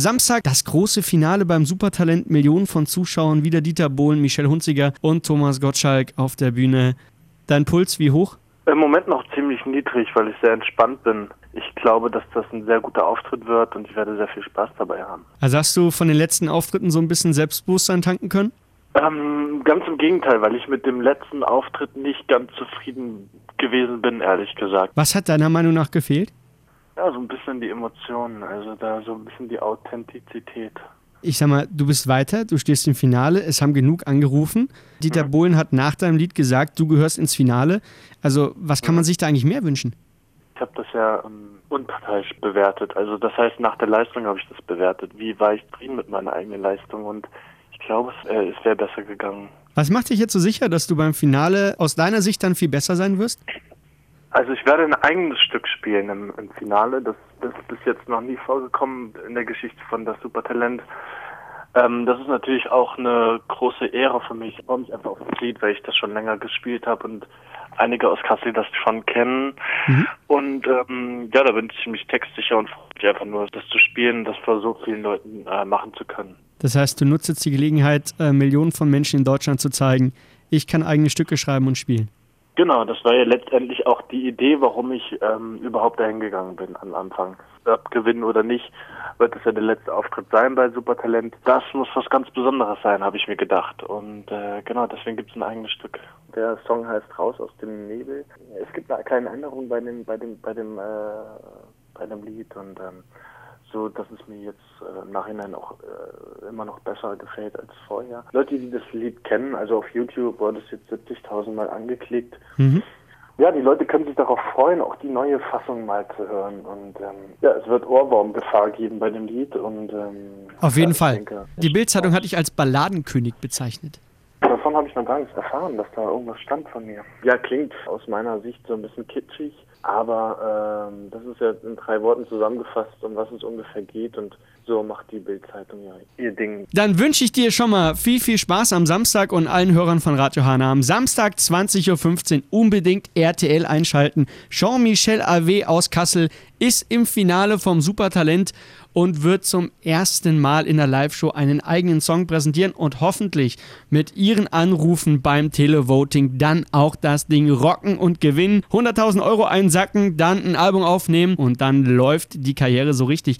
Samstag das große Finale beim Supertalent. Millionen von Zuschauern, wieder Dieter Bohlen, Michelle Hunziger und Thomas Gottschalk auf der Bühne. Dein Puls wie hoch? Im Moment noch ziemlich niedrig, weil ich sehr entspannt bin. Ich glaube, dass das ein sehr guter Auftritt wird und ich werde sehr viel Spaß dabei haben. Also hast du von den letzten Auftritten so ein bisschen Selbstbewusstsein tanken können? Ähm, ganz im Gegenteil, weil ich mit dem letzten Auftritt nicht ganz zufrieden gewesen bin, ehrlich gesagt. Was hat deiner Meinung nach gefehlt? Ja, so ein bisschen die Emotionen, also da so ein bisschen die Authentizität. Ich sag mal, du bist weiter, du stehst im Finale, es haben genug angerufen. Dieter mhm. Bohlen hat nach deinem Lied gesagt, du gehörst ins Finale. Also, was kann man sich da eigentlich mehr wünschen? Ich habe das ja ähm, unparteiisch bewertet. Also, das heißt, nach der Leistung habe ich das bewertet. Wie war ich zufrieden mit meiner eigenen Leistung? Und ich glaube, es, äh, es wäre besser gegangen. Was macht dich jetzt so sicher, dass du beim Finale aus deiner Sicht dann viel besser sein wirst? Also ich werde ein eigenes Stück spielen im, im Finale. Das, das ist bis jetzt noch nie vorgekommen in der Geschichte von das Supertalent. Ähm, das ist natürlich auch eine große Ehre für mich. Ich freue mich einfach auf das Lied, weil ich das schon länger gespielt habe und einige aus Kassel das schon kennen. Mhm. Und ähm, ja, da bin ich ziemlich textsicher und freue mich einfach nur, das zu spielen, das vor so vielen Leuten äh, machen zu können. Das heißt, du nutzt jetzt die Gelegenheit, äh, Millionen von Menschen in Deutschland zu zeigen, ich kann eigene Stücke schreiben und spielen. Genau, das war ja letztendlich auch die Idee, warum ich ähm, überhaupt dahin gegangen bin am Anfang. Ob gewinnen oder nicht, wird es ja der letzte Auftritt sein bei Supertalent. Das muss was ganz Besonderes sein, habe ich mir gedacht. Und äh, genau, deswegen gibt es ein eigenes Stück. Der Song heißt Raus aus dem Nebel. Es gibt eine kleine Änderung bei dem, bei dem, bei dem, äh, bei dem Lied und ähm, so dass es mir jetzt äh, im Nachhinein auch äh, immer noch besser gefällt als vorher. Leute, die das Lied kennen, also auf YouTube wurde es jetzt 70.000 Mal angeklickt. Mhm. Ja, die Leute können sich darauf freuen, auch die neue Fassung mal zu hören. Und ähm, ja, es wird Ohrwurmgefahr geben bei dem Lied. Und, ähm, Auf jeden ja, Fall. Denke, die Bildzeitung hat dich als Balladenkönig bezeichnet. Davon habe ich noch gar nichts erfahren, dass da irgendwas stand von mir. Ja, klingt aus meiner Sicht so ein bisschen kitschig. Aber ähm, das ist ja in drei Worten zusammengefasst, um was es ungefähr geht. Und so macht die Bildzeitung ja ihr Ding. Dann wünsche ich dir schon mal viel, viel Spaß am Samstag und allen Hörern von Radio Hana. Am Samstag 20.15 Uhr unbedingt RTL einschalten. Jean-Michel AW aus Kassel ist im Finale vom Supertalent und wird zum ersten Mal in der Live-Show einen eigenen Song präsentieren und hoffentlich mit ihren Anrufen beim Televoting dann auch das Ding rocken und gewinnen. 100.000 Euro einsacken, dann ein Album aufnehmen und dann läuft die Karriere so richtig.